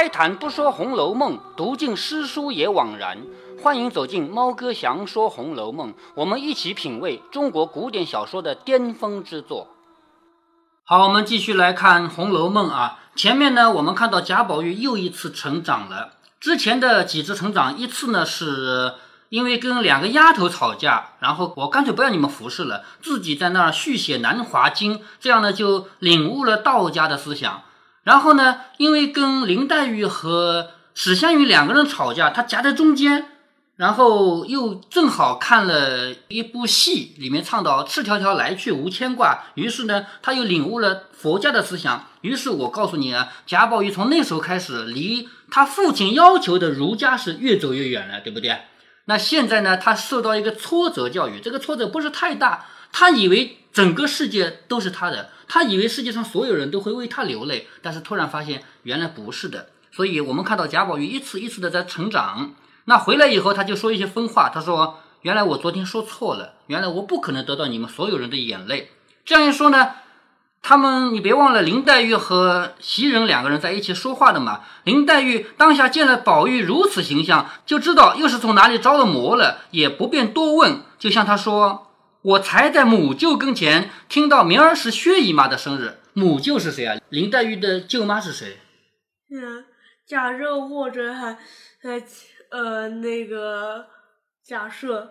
开坛不说《红楼梦》，读尽诗书也枉然。欢迎走进猫哥祥说《红楼梦》，我们一起品味中国古典小说的巅峰之作。好，我们继续来看《红楼梦》啊。前面呢，我们看到贾宝玉又一次成长了。之前的几次成长，一次呢是因为跟两个丫头吵架，然后我干脆不要你们服侍了，自己在那儿续写《南华经》，这样呢就领悟了道家的思想。然后呢，因为跟林黛玉和史湘云两个人吵架，他夹在中间，然后又正好看了一部戏，里面唱到“赤条条来去无牵挂”，于是呢，他又领悟了佛家的思想。于是我告诉你啊，贾宝玉从那时候开始，离他父亲要求的儒家是越走越远了，对不对？那现在呢，他受到一个挫折教育，这个挫折不是太大，他以为整个世界都是他的。他以为世界上所有人都会为他流泪，但是突然发现原来不是的。所以，我们看到贾宝玉一次一次的在成长。那回来以后，他就说一些疯话。他说：“原来我昨天说错了，原来我不可能得到你们所有人的眼泪。”这样一说呢，他们你别忘了林黛玉和袭人两个人在一起说话的嘛。林黛玉当下见了宝玉如此形象，就知道又是从哪里着了魔了，也不便多问，就向他说。我才在母舅跟前听到明儿是薛姨妈的生日。母舅是谁啊？林黛玉的舅妈是谁？嗯，贾政或者还呃呃那个贾赦。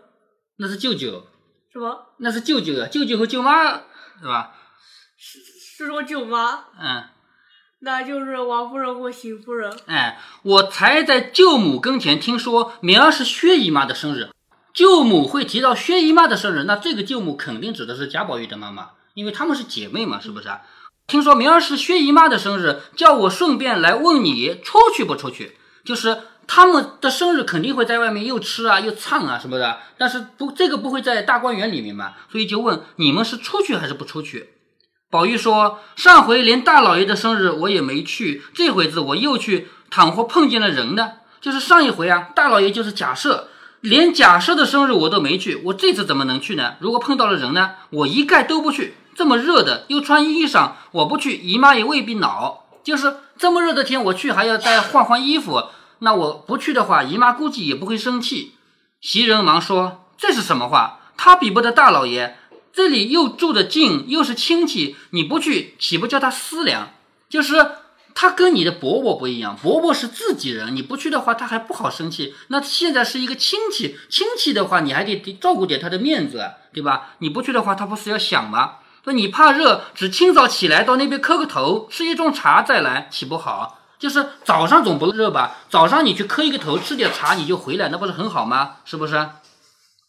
那是舅舅。什么？那是舅舅啊，舅舅和舅妈是吧？是是说舅妈？嗯。那就是王夫人或邢夫人。哎，我才在舅母跟前听说明儿是薛姨妈的生日。舅母会提到薛姨妈的生日，那这个舅母肯定指的是贾宝玉的妈妈，因为他们是姐妹嘛，是不是啊？听说明儿是薛姨妈的生日，叫我顺便来问你出去不出去？就是他们的生日肯定会在外面又吃啊又唱啊什么的，但是不这个不会在大观园里面嘛，所以就问你们是出去还是不出去？宝玉说上回连大老爷的生日我也没去，这回子我又去，倘或碰见了人呢？就是上一回啊，大老爷就是假设。连贾赦的生日我都没去，我这次怎么能去呢？如果碰到了人呢，我一概都不去。这么热的，又穿衣裳，我不去，姨妈也未必恼。就是这么热的天，我去还要再换换衣服，那我不去的话，姨妈估计也不会生气。袭人忙说：“这是什么话？他比不得大老爷，这里又住得近，又是亲戚，你不去，岂不叫他思量？就是。”他跟你的伯伯不一样，伯伯是自己人，你不去的话，他还不好生气。那现在是一个亲戚，亲戚的话，你还得得照顾点他的面子，对吧？你不去的话，他不是要想吗？说你怕热，只清早起来到那边磕个头，吃一盅茶再来，岂不好？就是早上总不热吧？早上你去磕一个头，吃点茶，你就回来，那不是很好吗？是不是？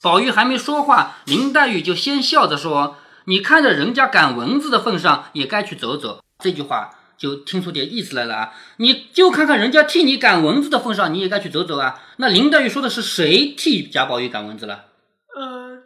宝玉还没说话，林黛玉就先笑着说：“你看着人家赶蚊子的份上，也该去走走。”这句话。就听出点意思来了啊！你就看看人家替你赶蚊子的份上，你也该去走走啊。那林黛玉说的是谁替贾宝玉赶蚊子了？呃，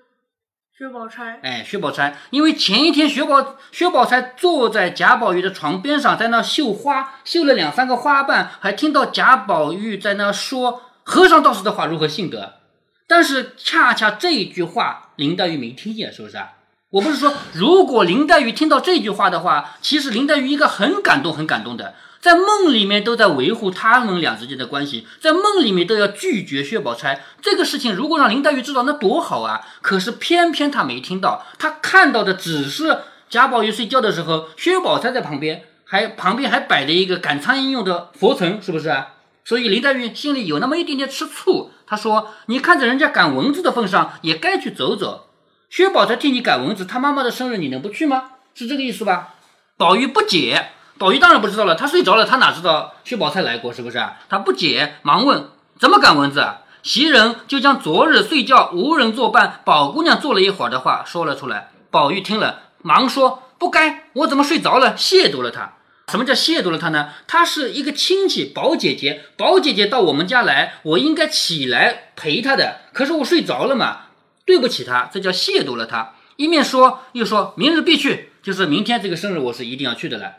薛宝钗。哎，薛宝钗，因为前一天薛宝薛宝钗坐在贾宝玉的床边上，在那绣花，绣了两三个花瓣，还听到贾宝玉在那说和尚道士的话如何信得。但是恰恰这一句话，林黛玉没听见，是不是啊？我不是说，如果林黛玉听到这句话的话，其实林黛玉应该很感动，很感动的，在梦里面都在维护他们俩之间的关系，在梦里面都要拒绝薛宝钗这个事情。如果让林黛玉知道，那多好啊！可是偏偏她没听到，她看到的只是贾宝玉睡觉的时候，薛宝钗在旁边，还旁边还摆着一个赶苍蝇用的佛尘，是不是啊？所以林黛玉心里有那么一点点吃醋。她说：“你看在人家赶蚊子的份上，也该去走走。”薛宝钗替你赶蚊子，他妈妈的生日你能不去吗？是这个意思吧？宝玉不解，宝玉当然不知道了，他睡着了，他哪知道薛宝钗来过？是不是？他不解，忙问怎么赶蚊子？袭人就将昨日睡觉无人作伴，宝姑娘坐了一会儿的话说了出来。宝玉听了，忙说不该，我怎么睡着了，亵渎了她？什么叫亵渎了她呢？她是一个亲戚，宝姐姐，宝姐姐到我们家来，我应该起来陪她的，可是我睡着了嘛。对不起他，这叫亵渎了他。一面说，又说明日必去，就是明天这个生日我是一定要去的了。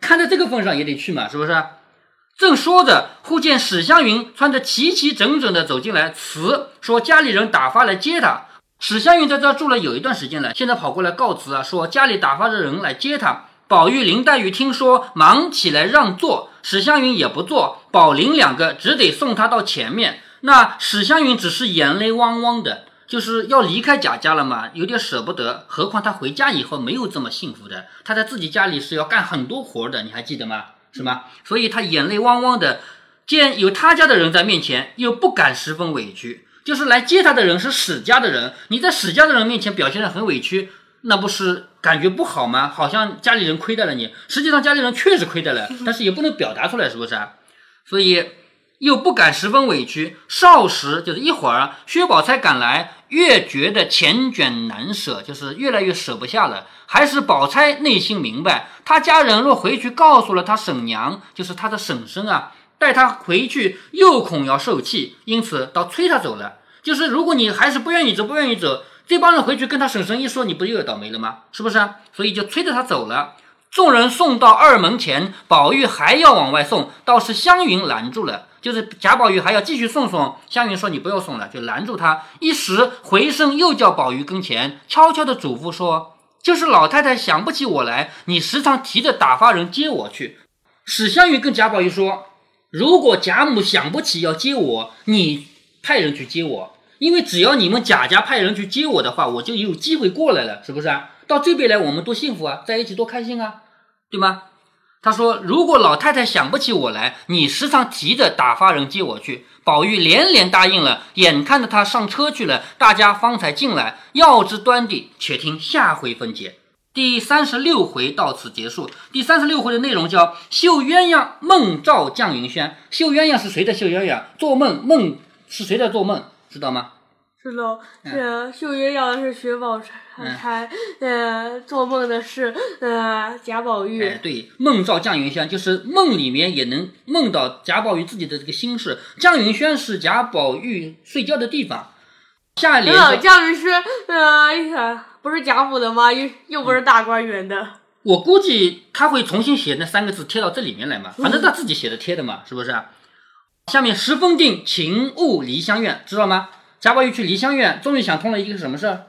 看在这个份上也得去嘛，是不是？正说着，忽见史湘云穿着齐齐整整的走进来，辞说家里人打发来接他。史湘云在这住了有一段时间了，现在跑过来告辞啊，说家里打发着人来接他。宝玉、林黛玉听说，忙起来让座，史湘云也不坐，宝林两个只得送他到前面。那史湘云只是眼泪汪汪的，就是要离开贾家了嘛，有点舍不得。何况他回家以后没有这么幸福的，他在自己家里是要干很多活的，你还记得吗？是吗？所以他眼泪汪汪的，见有他家的人在面前，又不敢十分委屈。就是来接他的人是史家的人，你在史家的人面前表现得很委屈，那不是感觉不好吗？好像家里人亏待了你，实际上家里人确实亏待了，但是也不能表达出来，是不是啊？所以又不敢十分委屈。少时就是一会儿，薛宝钗赶来，越觉得缱绻难舍，就是越来越舍不下了。还是宝钗内心明白，他家人若回去告诉了他婶娘，就是他的婶婶啊。带他回去又恐要受气，因此倒催他走了。就是如果你还是不愿意走，不愿意走，这帮人回去跟他婶婶一说，你不又要倒霉了吗？是不是？所以就催着他走了。众人送到二门前，宝玉还要往外送，倒是湘云拦住了。就是贾宝玉还要继续送送，湘云说你不要送了，就拦住他。一时回身又叫宝玉跟前，悄悄的嘱咐说：“就是老太太想不起我来，你时常提着打发人接我去。”史湘云跟贾宝玉说。如果贾母想不起要接我，你派人去接我，因为只要你们贾家派人去接我的话，我就有机会过来了，是不是啊？到这边来，我们多幸福啊，在一起多开心啊，对吗？他说：“如果老太太想不起我来，你时常提着打发人接我去。”宝玉连连答应了，眼看着他上车去了，大家方才进来。要知端地，且听下回分解。第三十六回到此结束。第三十六回的内容叫“绣鸳鸯梦照绛云轩”。绣鸳鸯是谁在绣鸳鸯？做梦梦是谁在做梦？知道吗？知道，呃，秀云要的是薛宝钗，呃，做梦的是呃贾宝玉。哎，对，梦照绛云轩就是梦里面也能梦到贾宝玉自己的这个心事。绛云轩是贾宝玉睡觉的地方。下联绛云轩，呃。不是贾府的吗？又又不是大观园的。我估计他会重新写那三个字贴到这里面来嘛，反正他自己写的贴的嘛，是不是？下面十封定情物离香院，知道吗？贾宝玉去梨香院，终于想通了一个什么事儿？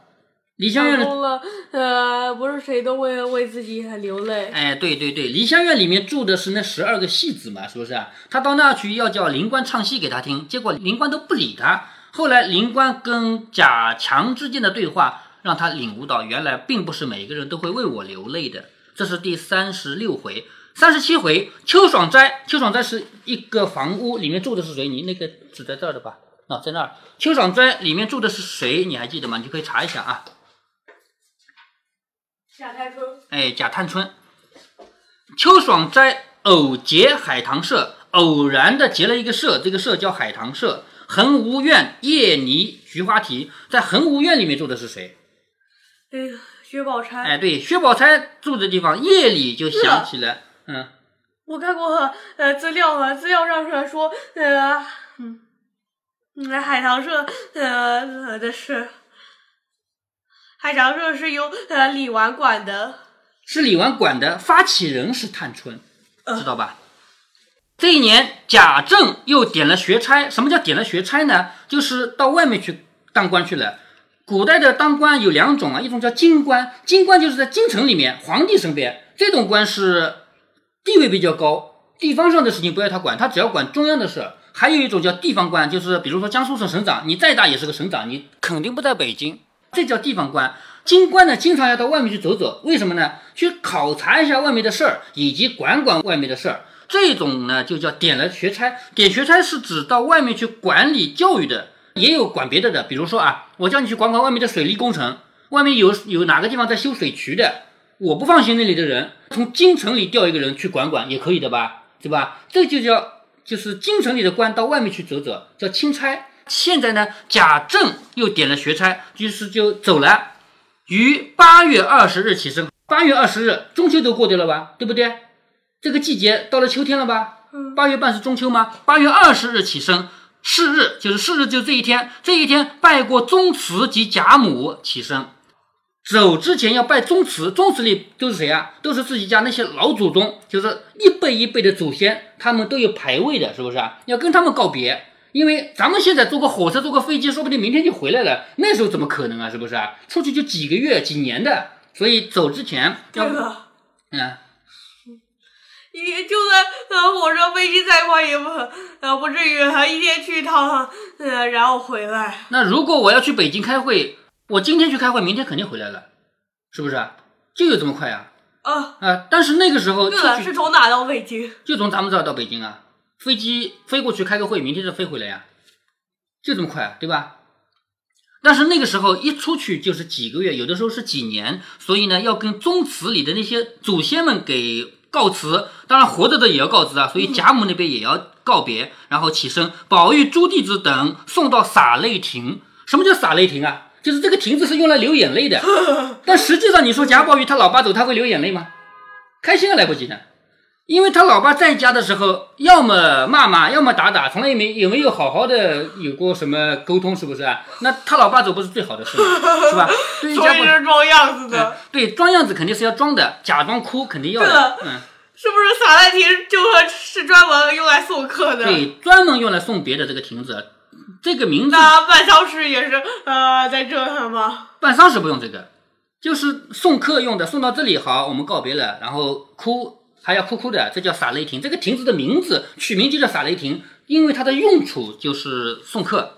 梨香院通了，呃，不是谁都会为自己流泪。哎，对对对，梨香院里面住的是那十二个戏子嘛，是不是？他到那去要叫灵官唱戏给他听，结果灵官都不理他。后来灵官跟贾强之间的对话。让他领悟到，原来并不是每个人都会为我流泪的。这是第三十六回、三十七回。秋爽斋，秋爽斋是一个房屋，里面住的是谁？你那个纸在这儿的吧？啊，在那儿。秋爽斋里面住的是谁？你还记得吗？你就可以查一下啊。贾探春。哎，贾探春。秋爽斋偶结海棠社，偶然的结了一个社，这个社叫海棠社。恒芜苑叶泥菊花题，在恒芜苑里面住的是谁？对，薛宝钗。哎，对，薛宝钗住的地方，夜里就想起了，嗯，我看过呃资料啊，资料上是说，呃，嗯，嗯，海棠社呃的是，海棠社是由呃李纨管的，是李纨管的，发起人是探春，知道吧？这一年，贾政又点了学差。什么叫点了学差呢？就是到外面去当官去了。古代的当官有两种啊，一种叫京官，京官就是在京城里面，皇帝身边，这种官是地位比较高，地方上的事情不要他管，他只要管中央的事。还有一种叫地方官，就是比如说江苏省省长，你再大也是个省长，你肯定不在北京，这叫地方官。京官呢，经常要到外面去走走，为什么呢？去考察一下外面的事儿，以及管管外面的事儿。这种呢，就叫点了学差。点学差是指到外面去管理教育的。也有管别的的，比如说啊，我叫你去管管外面的水利工程，外面有有哪个地方在修水渠的，我不放心那里的人，从京城里调一个人去管管也可以的吧，对吧？这就叫就是京城里的官到外面去走走，叫钦差。现在呢，贾政又点了学差，于是就走了。于八月二十日起身，八月二十日中秋都过掉了吧，对不对？这个季节到了秋天了吧？八月半是中秋吗？八月二十日起身。是日就是是日，就这一天。这一天拜过宗祠及贾母，起身走之前要拜宗祠。宗祠里都是谁啊？都是自己家那些老祖宗，就是一辈一辈的祖先，他们都有牌位的，是不是啊？要跟他们告别，因为咱们现在坐个火车、坐个飞机，说不定明天就回来了。那时候怎么可能啊？是不是啊？出去就几个月、几年的，所以走之前要这个，嗯，你就算呃火车飞机再快，也不呃不至于呃一天去一趟，呃然后回来。那如果我要去北京开会，我今天去开会，明天肯定回来了，是不是？就有这么快啊？啊，啊！但是那个时候对了，是从哪到北京？就从咱们这儿到北京啊，飞机飞过去开个会，明天就飞回来呀、就这么快、啊，对吧？但是那个时候一出去就是几个月，有的时候是几年，所以呢，要跟宗祠里的那些祖先们给告辞，当然活着的也要告辞啊，所以贾母那边也要告别，然后起身，宝玉、朱弟子等送到洒泪亭。什么叫洒泪亭啊？就是这个亭子是用来流眼泪的，但实际上你说贾宝玉他老爸走，他会流眼泪吗？开心还，来不及呢。因为他老爸在家的时候，要么骂骂，要么打打，从来也没有没有好好的有过什么沟通，是不是啊？那他老爸走不是最好的事吗？是吧？对于所以贾宝玉，是装样子的，哎对装样子肯定是要装的，假装哭肯定要的，嗯，是不是洒赖亭就说是专门用来送客的？对，专门用来送别的这个亭子，这个名字那办丧事也是呃在这儿吗？办丧事不用这个，就是送客用的，送到这里好，我们告别了，然后哭还要哭哭的，这叫洒雷亭。这个亭子的名字取名就叫洒雷亭，因为它的用处就是送客。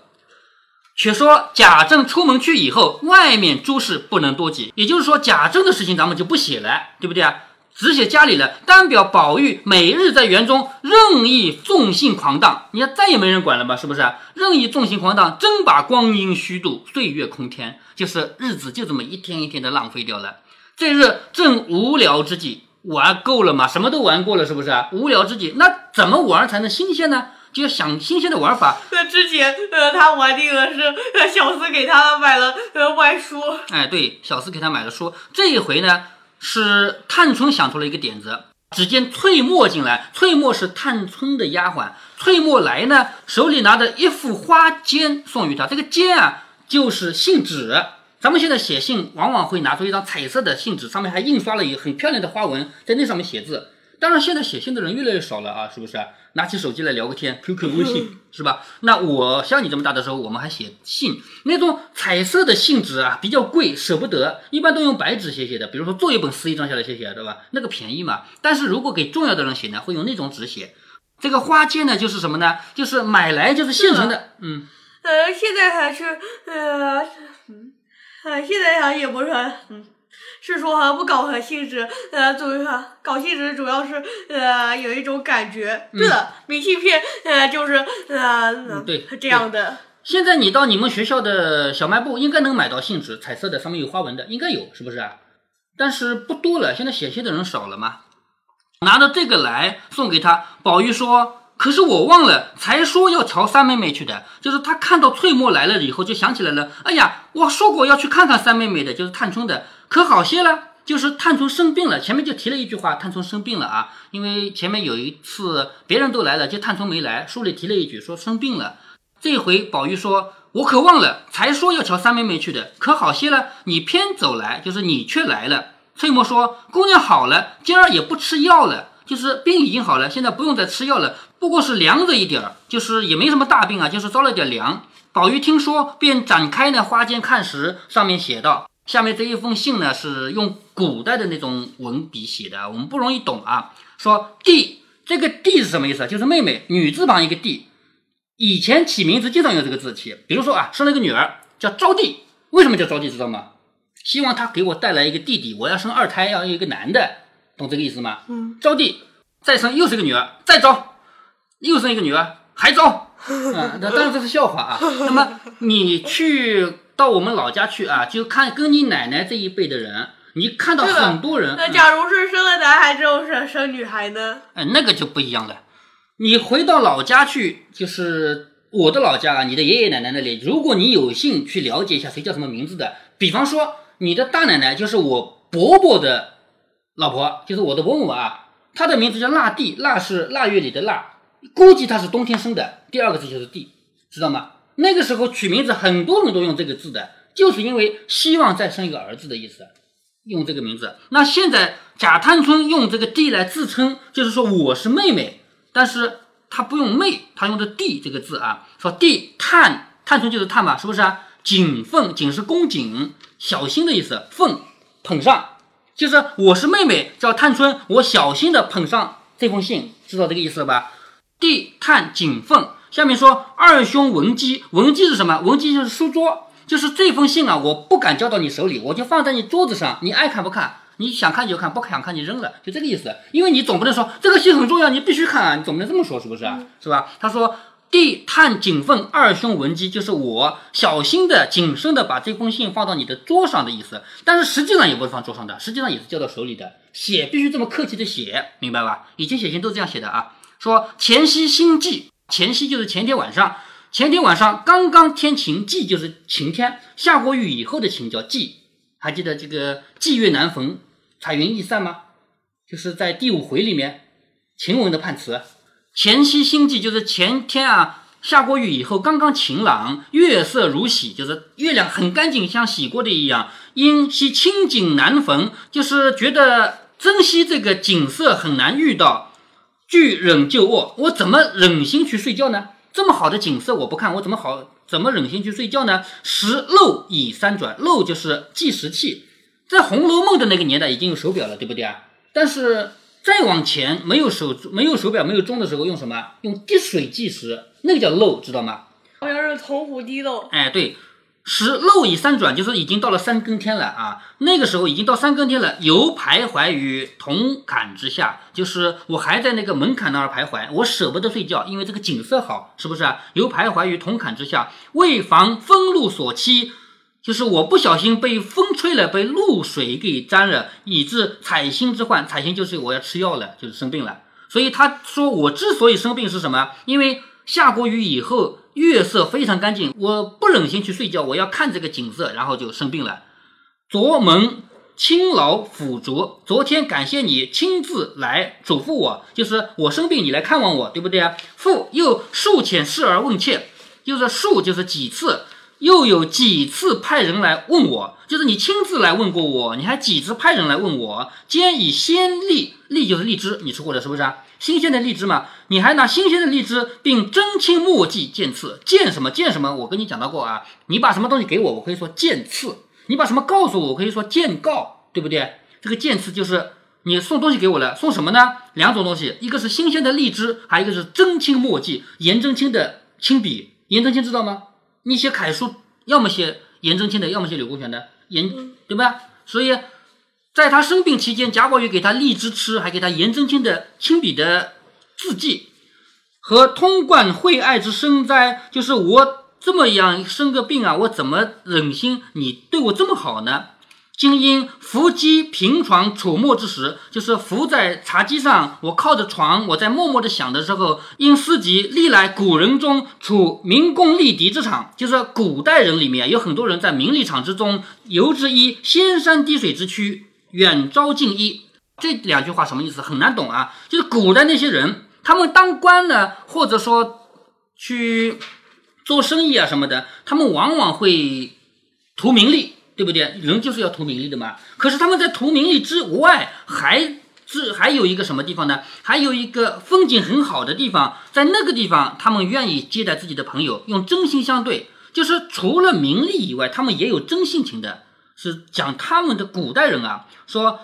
却说贾政出门去以后，外面诸事不能多记，也就是说贾政的事情咱们就不写了，对不对啊？只写家里人，单表宝玉每日在园中任意纵性狂荡，你看再也没人管了吧？是不是？任意纵性狂荡，真把光阴虚度，岁月空天，就是日子就这么一天一天的浪费掉了。这日正无聊之际，玩够了嘛？什么都玩过了，是不是啊？无聊之际，那怎么玩才能新鲜呢？就要想新鲜的玩法。那之前呃他玩定了是呃小厮给他买了呃外书，哎，对，小厮给他买了书。这一回呢，是探春想出了一个点子。只见翠墨进来，翠墨是探春的丫鬟。翠墨来呢，手里拿着一副花笺送与他。这个笺啊，就是信纸。咱们现在写信，往往会拿出一张彩色的信纸，上面还印刷了一个很漂亮的花纹，在那上面写字。当然，现在写信的人越来越少了啊，是不是？拿起手机来聊个天，QQ、微信，是吧？那我像你这么大的时候，我们还写信，那种彩色的信纸啊，比较贵，舍不得，一般都用白纸写写的。比如说做一本撕一张下来写写，对吧？那个便宜嘛。但是如果给重要的人写呢，会用那种纸写。这个花笺呢，就是什么呢？就是买来就是现成的，嗯，呃现在还是呃嗯呃现在还也不是嗯。是说哈不搞信纸，呃，主要搞信纸主要是呃有一种感觉。对了，明信片呃就是呃、嗯对这样的。现在你到你们学校的小卖部，应该能买到信纸，彩色的，上面有花纹的，应该有，是不是啊？但是不多了，现在写信的人少了嘛。拿着这个来送给他，宝玉说：“可是我忘了，才说要瞧三妹妹去的。就是他看到翠墨来了以后，就想起来了。哎呀，我说过要去看看三妹妹的，就是探春的。可好些了，就是探春生病了。前面就提了一句话，探春生病了啊。因为前面有一次别人都来了，就探春没来，书里提了一句说生病了。这回宝玉说：“我可忘了，才说要瞧三妹妹去的，可好些了，你偏走来，就是你却来了。”翠墨说：“姑娘好了，今儿也不吃药了，就是病已经好了，现在不用再吃药了，不过是凉着一点儿，就是也没什么大病啊，就是着了点凉。”宝玉听说，便展开那花笺看时，上面写道：“下面这一封信呢，是用古代的那种文笔写的，我们不容易懂啊。说弟，这个弟是什么意思？就是妹妹，女字旁一个弟。以前起名字经常用这个字起，比如说啊，生了一个女儿叫招娣，为什么叫招娣？知道吗？希望她给我带来一个弟弟，我要生二胎，要一个男的，懂这个意思吗？嗯，招娣再生又是个女儿，再招又生一个女儿，还招 啊！那当然这是笑话啊。那么你去到我们老家去啊，就看跟你奶奶这一辈的人，你看到很多人，那假如是生了男孩之后生生女孩呢？哎，那个就不一样了。你回到老家去，就是我的老家啊，你的爷爷奶奶那里，如果你有幸去了解一下谁叫什么名字的，比方说你的大奶奶就是我伯伯的老婆，就是我的伯母啊，她的名字叫腊地，腊是腊月里的腊，估计她是冬天生的，第二个字就是地，知道吗？那个时候取名字，很多人都用这个字的，就是因为希望再生一个儿子的意思。用这个名字。那现在贾探春用这个弟来自称，就是说我是妹妹，但是她不用妹，她用的弟这个字啊，说弟探探春就是探嘛，是不是啊？谨奉谨是恭谨小心的意思，奉捧上就是我是妹妹叫探春，我小心的捧上这封信，知道这个意思了吧？弟探景凤，下面说二兄文姬，文姬是什么？文姬就是书桌，就是这封信啊，我不敢交到你手里，我就放在你桌子上，你爱看不看？你想看就看，不想看就扔了，就这个意思。因为你总不能说这个信很重要，你必须看啊，你总不能这么说，是不是？是吧？他说。地探景凤，二兄文姬，就是我小心的、谨慎的把这封信放到你的桌上的意思。但是实际上也不是放桌上的，实际上也是交到手里的。写必须这么客气的写，明白吧？以前写信都这样写的啊。说前夕星际，前夕就是前天晚上，前天晚上刚刚天晴，霁就是晴天，下过雨以后的晴叫霁。还记得这个“霁月难逢，彩云易散”吗？就是在第五回里面晴雯的判词。前夕星际就是前天啊，下过雨以后刚刚晴朗，月色如洗，就是月亮很干净，像洗过的一样。因惜清景难逢，就是觉得珍惜这个景色很难遇到。拒忍就卧，我怎么忍心去睡觉呢？这么好的景色我不看，我怎么好怎么忍心去睡觉呢？时漏已三转，漏就是计时器，在《红楼梦》的那个年代已经有手表了，对不对啊？但是。再往前，没有手没有手表没有钟的时候，用什么？用滴水计时，那个叫漏，知道吗？好像是铜壶滴漏。哎，对，时漏已三转，就是已经到了三更天了啊。那个时候已经到三更天了，犹徘徊于铜槛之下，就是我还在那个门槛那儿徘徊，我舍不得睡觉，因为这个景色好，是不是啊？犹徘徊于铜槛之下，为防风露所欺。就是我不小心被风吹了，被露水给沾了，以致彩星之患。彩星就是我要吃药了，就是生病了。所以他说我之所以生病是什么？因为下过雨以后月色非常干净，我不忍心去睡觉，我要看这个景色，然后就生病了。昨蒙亲劳辅佐，昨天感谢你亲自来嘱咐我，就是我生病你来看望我，对不对啊？父又数遣视而问切，就是数就是几次。又有几次派人来问我，就是你亲自来问过我，你还几次派人来问我？兼以鲜荔，荔就是荔枝，你吃过的是不是啊？新鲜的荔枝嘛，你还拿新鲜的荔枝，并真青墨迹见刺，见什么见什么？我跟你讲到过啊，你把什么东西给我，我可以说见刺；你把什么告诉我，我可以说见告，对不对？这个见刺就是你送东西给我了，送什么呢？两种东西，一个是新鲜的荔枝，还有一个是真青墨迹，颜真卿的亲笔。颜真卿知道吗？你写楷书，要么写颜真卿的，要么写柳公权的，颜对吧？所以，在他生病期间，贾宝玉给他荔枝吃，还给他颜真卿的亲笔的字迹，和通贯惠爱之深哉？就是我这么样生个病啊，我怎么忍心你对我这么好呢？今因伏击平床处默之时，就是伏在茶几上，我靠着床，我在默默的想的时候，因思及历来古人中处民工立敌之场，就是古代人里面有很多人在名利场之中游之一仙山滴水之区，远招近一。这两句话什么意思？很难懂啊。就是古代那些人，他们当官呢，或者说去做生意啊什么的，他们往往会图名利。对不对？人就是要图名利的嘛。可是他们在图名利之外，还是还有一个什么地方呢？还有一个风景很好的地方，在那个地方，他们愿意接待自己的朋友，用真心相对。就是除了名利以外，他们也有真性情的。是讲他们的古代人啊，说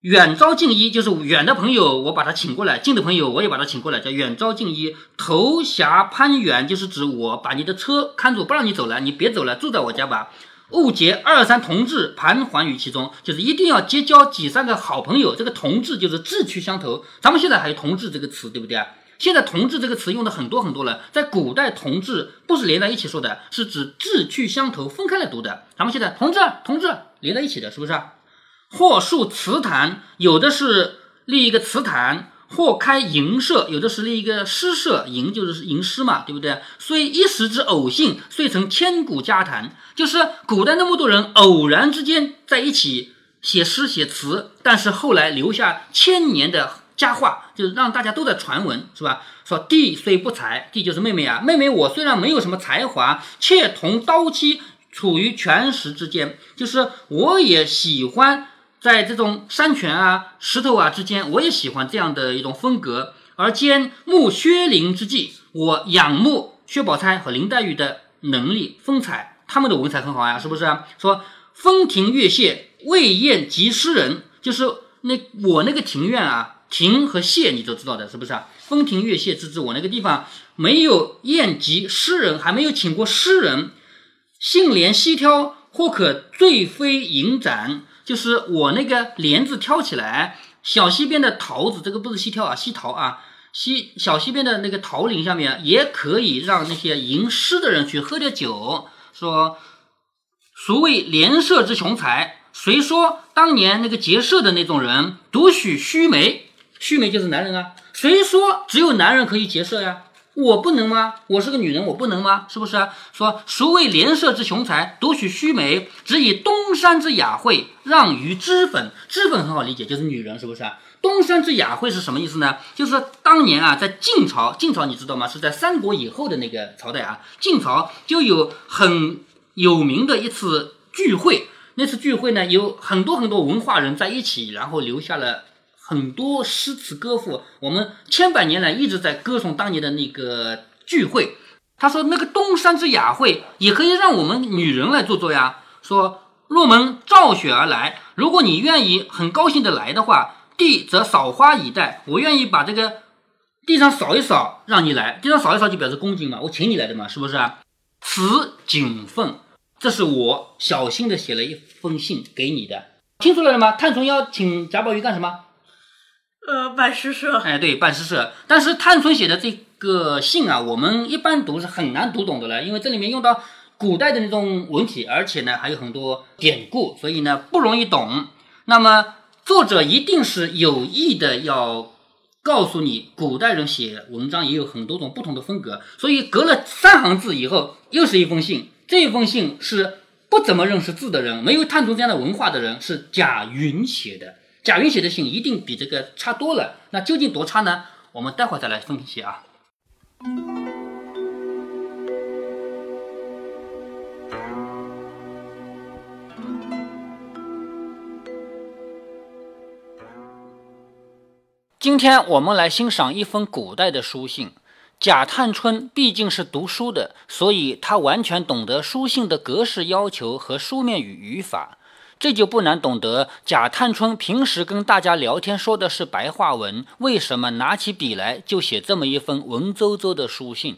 远招近依，就是远的朋友我把他请过来，近的朋友我也把他请过来，叫远招近依。投辖攀援，就是指我把你的车看住，不让你走了，你别走了，住在我家吧。误结二三同志盘桓于其中，就是一定要结交几三个好朋友。这个同志就是志趣相投。咱们现在还有同志这个词，对不对啊？现在同志这个词用的很多很多了。在古代，同志不是连在一起说的，是指志趣相投，分开来读的。咱们现在同志同志连在一起的，是不是？或树祠坛，有的是立一个祠坛。或开吟社，有的是立一个诗社，吟就是吟诗嘛，对不对？虽一时之偶兴，遂成千古佳谈。就是古代那么多人偶然之间在一起写诗写词，但是后来留下千年的佳话，就是让大家都在传闻，是吧？说弟虽不才，弟就是妹妹啊，妹妹我虽然没有什么才华，妾同刀妻处于权石之间，就是我也喜欢。在这种山泉啊、石头啊之间，我也喜欢这样的一种风格。而兼慕薛林之际，我仰慕薛宝钗和林黛玉的能力、风采，他们的文采很好呀，是不是？说风亭月榭，未厌及诗人，就是那我那个庭院啊，亭和榭你都知道的，是不是啊？风亭月榭之之，我那个地方没有宴集诗人，还没有请过诗人。杏帘西挑，或可醉飞银盏，就是我那个帘子挑起来，小溪边的桃子，这个不是西挑啊，西桃啊，西小溪边的那个桃林下面也可以让那些吟诗的人去喝点酒，说孰谓莲社之雄才？谁说当年那个结社的那种人独许须眉？须眉就是男人啊。谁说只有男人可以结社呀？我不能吗？我是个女人，我不能吗？是不是？说孰谓莲社之雄才，独取须眉？只以东山之雅惠让于脂粉。脂粉很好理解，就是女人，是不是？东山之雅惠是什么意思呢？就是当年啊，在晋朝，晋朝你知道吗？是在三国以后的那个朝代啊。晋朝就有很有名的一次聚会，那次聚会呢，有很多很多文化人在一起，然后留下了。很多诗词歌赋，我们千百年来一直在歌颂当年的那个聚会。他说：“那个东山之雅会，也可以让我们女人来做做呀。说若门照雪而来，如果你愿意很高兴的来的话，地则扫花以待。我愿意把这个地上扫一扫，让你来。地上扫一扫就表示恭敬嘛，我请你来的嘛，是不是？此谨奉，这是我小心的写了一封信给你的，听出来了吗？探春要请贾宝玉干什么？”呃，办诗社。哎，对，办诗社。但是探春写的这个信啊，我们一般读是很难读懂的了，因为这里面用到古代的那种文体，而且呢还有很多典故，所以呢不容易懂。那么作者一定是有意的要告诉你，古代人写文章也有很多种不同的风格。所以隔了三行字以后，又是一封信。这封信是不怎么认识字的人，没有探春这样的文化的人，是贾云写的。贾云写的信一定比这个差多了，那究竟多差呢？我们待会儿再来分析啊。今天我们来欣赏一封古代的书信。贾探春毕竟是读书的，所以他完全懂得书信的格式要求和书面语语法。这就不难懂得，贾探春平时跟大家聊天说的是白话文，为什么拿起笔来就写这么一封文绉绉的书信？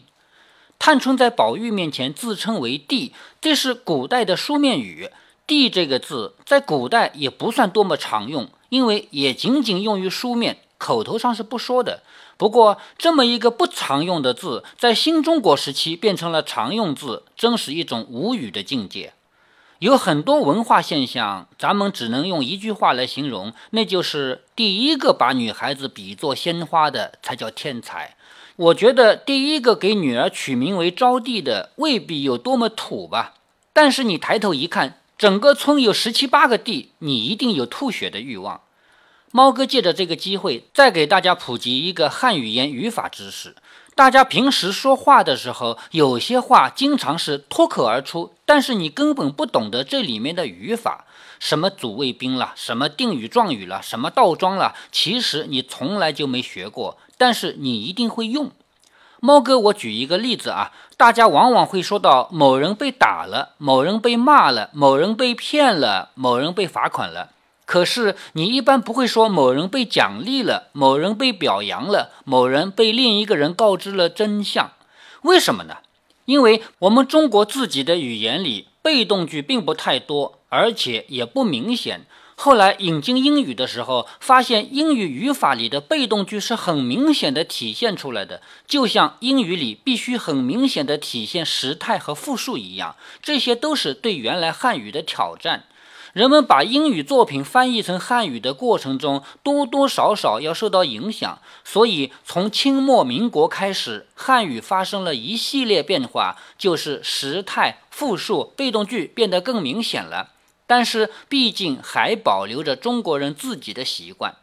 探春在宝玉面前自称为弟，这是古代的书面语。弟这个字在古代也不算多么常用，因为也仅仅用于书面，口头上是不说的。不过这么一个不常用的字，在新中国时期变成了常用字，真是一种无语的境界。有很多文化现象，咱们只能用一句话来形容，那就是第一个把女孩子比作鲜花的才叫天才。我觉得第一个给女儿取名为招娣的未必有多么土吧，但是你抬头一看，整个村有十七八个弟，你一定有吐血的欲望。猫哥借着这个机会，再给大家普及一个汉语言语法知识。大家平时说话的时候，有些话经常是脱口而出，但是你根本不懂得这里面的语法，什么主谓宾了，什么定语状语了，什么倒装了，其实你从来就没学过，但是你一定会用。猫哥，我举一个例子啊，大家往往会说到某人被打了，某人被骂了，某人被骗了，某人被罚款了。可是你一般不会说某人被奖励了，某人被表扬了，某人被另一个人告知了真相，为什么呢？因为我们中国自己的语言里被动句并不太多，而且也不明显。后来引进英语的时候，发现英语语法里的被动句是很明显的体现出来的，就像英语里必须很明显的体现时态和复数一样，这些都是对原来汉语的挑战。人们把英语作品翻译成汉语的过程中，多多少少要受到影响，所以从清末民国开始，汉语发生了一系列变化，就是时态、复数、被动句变得更明显了。但是，毕竟还保留着中国人自己的习惯。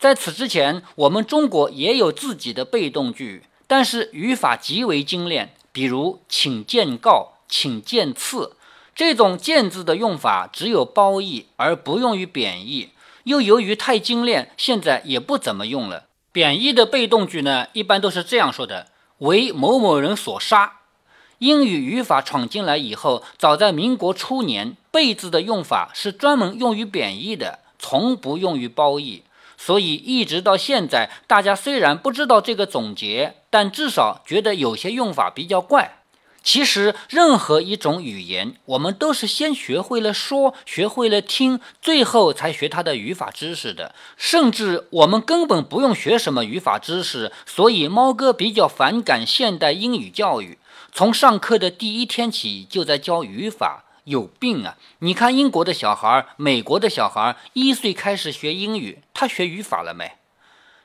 在此之前，我们中国也有自己的被动句，但是语法极为精炼，比如请见告、请见赐。这种“见”字的用法只有褒义，而不用于贬义。又由于太精炼，现在也不怎么用了。贬义的被动句呢，一般都是这样说的：“为某某人所杀。”英语语法闯进来以后，早在民国初年，“被”字的用法是专门用于贬义的，从不用于褒义。所以一直到现在，大家虽然不知道这个总结，但至少觉得有些用法比较怪。其实，任何一种语言，我们都是先学会了说，学会了听，最后才学它的语法知识的。甚至我们根本不用学什么语法知识。所以，猫哥比较反感现代英语教育，从上课的第一天起就在教语法。有病啊！你看英国的小孩，美国的小孩，一岁开始学英语，他学语法了没？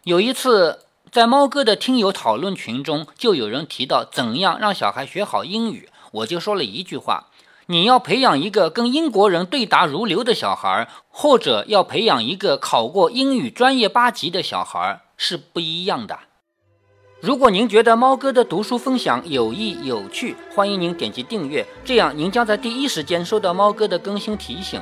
有一次，在猫哥的听友讨论群中，就有人提到怎样让小孩学好英语，我就说了一句话：你要培养一个跟英国人对答如流的小孩，或者要培养一个考过英语专业八级的小孩，是不一样的。如果您觉得猫哥的读书分享有益有趣，欢迎您点击订阅，这样您将在第一时间收到猫哥的更新提醒。